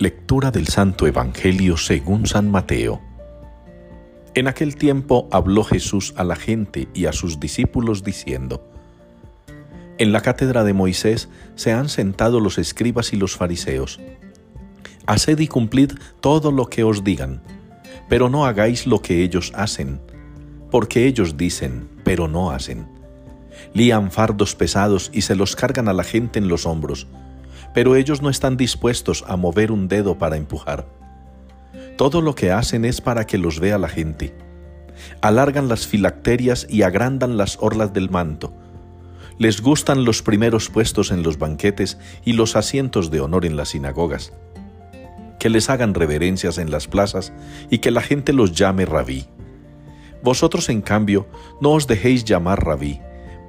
Lectura del Santo Evangelio según San Mateo. En aquel tiempo habló Jesús a la gente y a sus discípulos diciendo, En la cátedra de Moisés se han sentado los escribas y los fariseos. Haced y cumplid todo lo que os digan, pero no hagáis lo que ellos hacen, porque ellos dicen, pero no hacen. Lían fardos pesados y se los cargan a la gente en los hombros, pero ellos no están dispuestos a mover un dedo para empujar. Todo lo que hacen es para que los vea la gente. Alargan las filacterias y agrandan las orlas del manto. Les gustan los primeros puestos en los banquetes y los asientos de honor en las sinagogas. Que les hagan reverencias en las plazas y que la gente los llame rabí. Vosotros, en cambio, no os dejéis llamar rabí,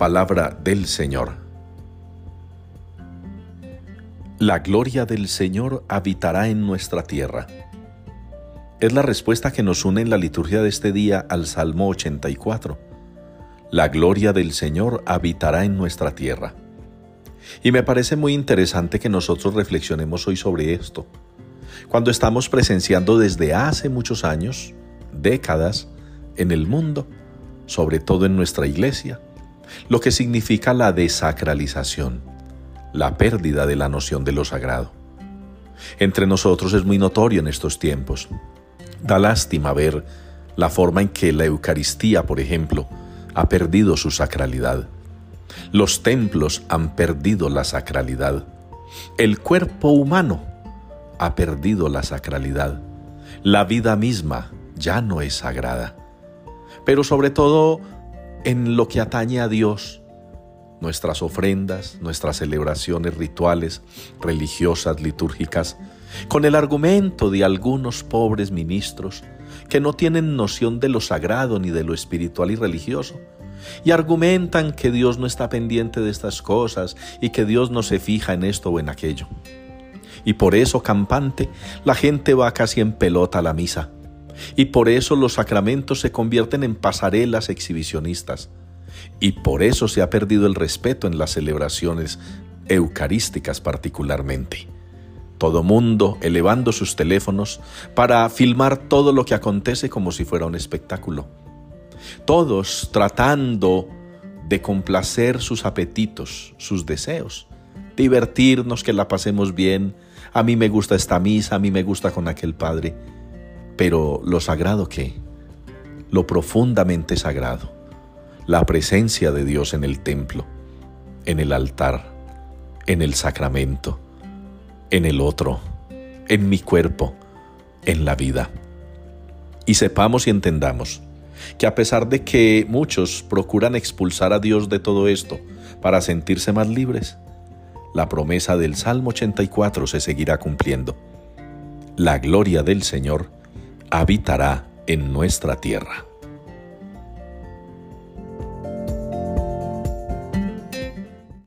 Palabra del Señor. La gloria del Señor habitará en nuestra tierra. Es la respuesta que nos une en la liturgia de este día al Salmo 84. La gloria del Señor habitará en nuestra tierra. Y me parece muy interesante que nosotros reflexionemos hoy sobre esto. Cuando estamos presenciando desde hace muchos años, décadas, en el mundo, sobre todo en nuestra iglesia, lo que significa la desacralización la pérdida de la noción de lo sagrado. Entre nosotros es muy notorio en estos tiempos. Da lástima ver la forma en que la Eucaristía, por ejemplo, ha perdido su sacralidad. Los templos han perdido la sacralidad. El cuerpo humano ha perdido la sacralidad. La vida misma ya no es sagrada. Pero sobre todo en lo que atañe a Dios, nuestras ofrendas, nuestras celebraciones rituales, religiosas, litúrgicas, con el argumento de algunos pobres ministros que no tienen noción de lo sagrado ni de lo espiritual y religioso, y argumentan que Dios no está pendiente de estas cosas y que Dios no se fija en esto o en aquello. Y por eso, campante, la gente va casi en pelota a la misa. Y por eso los sacramentos se convierten en pasarelas exhibicionistas y por eso se ha perdido el respeto en las celebraciones eucarísticas particularmente. Todo mundo elevando sus teléfonos para filmar todo lo que acontece como si fuera un espectáculo. Todos tratando de complacer sus apetitos, sus deseos, divertirnos, que la pasemos bien. A mí me gusta esta misa, a mí me gusta con aquel padre. Pero lo sagrado qué? Lo profundamente sagrado la presencia de Dios en el templo, en el altar, en el sacramento, en el otro, en mi cuerpo, en la vida. Y sepamos y entendamos que a pesar de que muchos procuran expulsar a Dios de todo esto para sentirse más libres, la promesa del Salmo 84 se seguirá cumpliendo. La gloria del Señor habitará en nuestra tierra.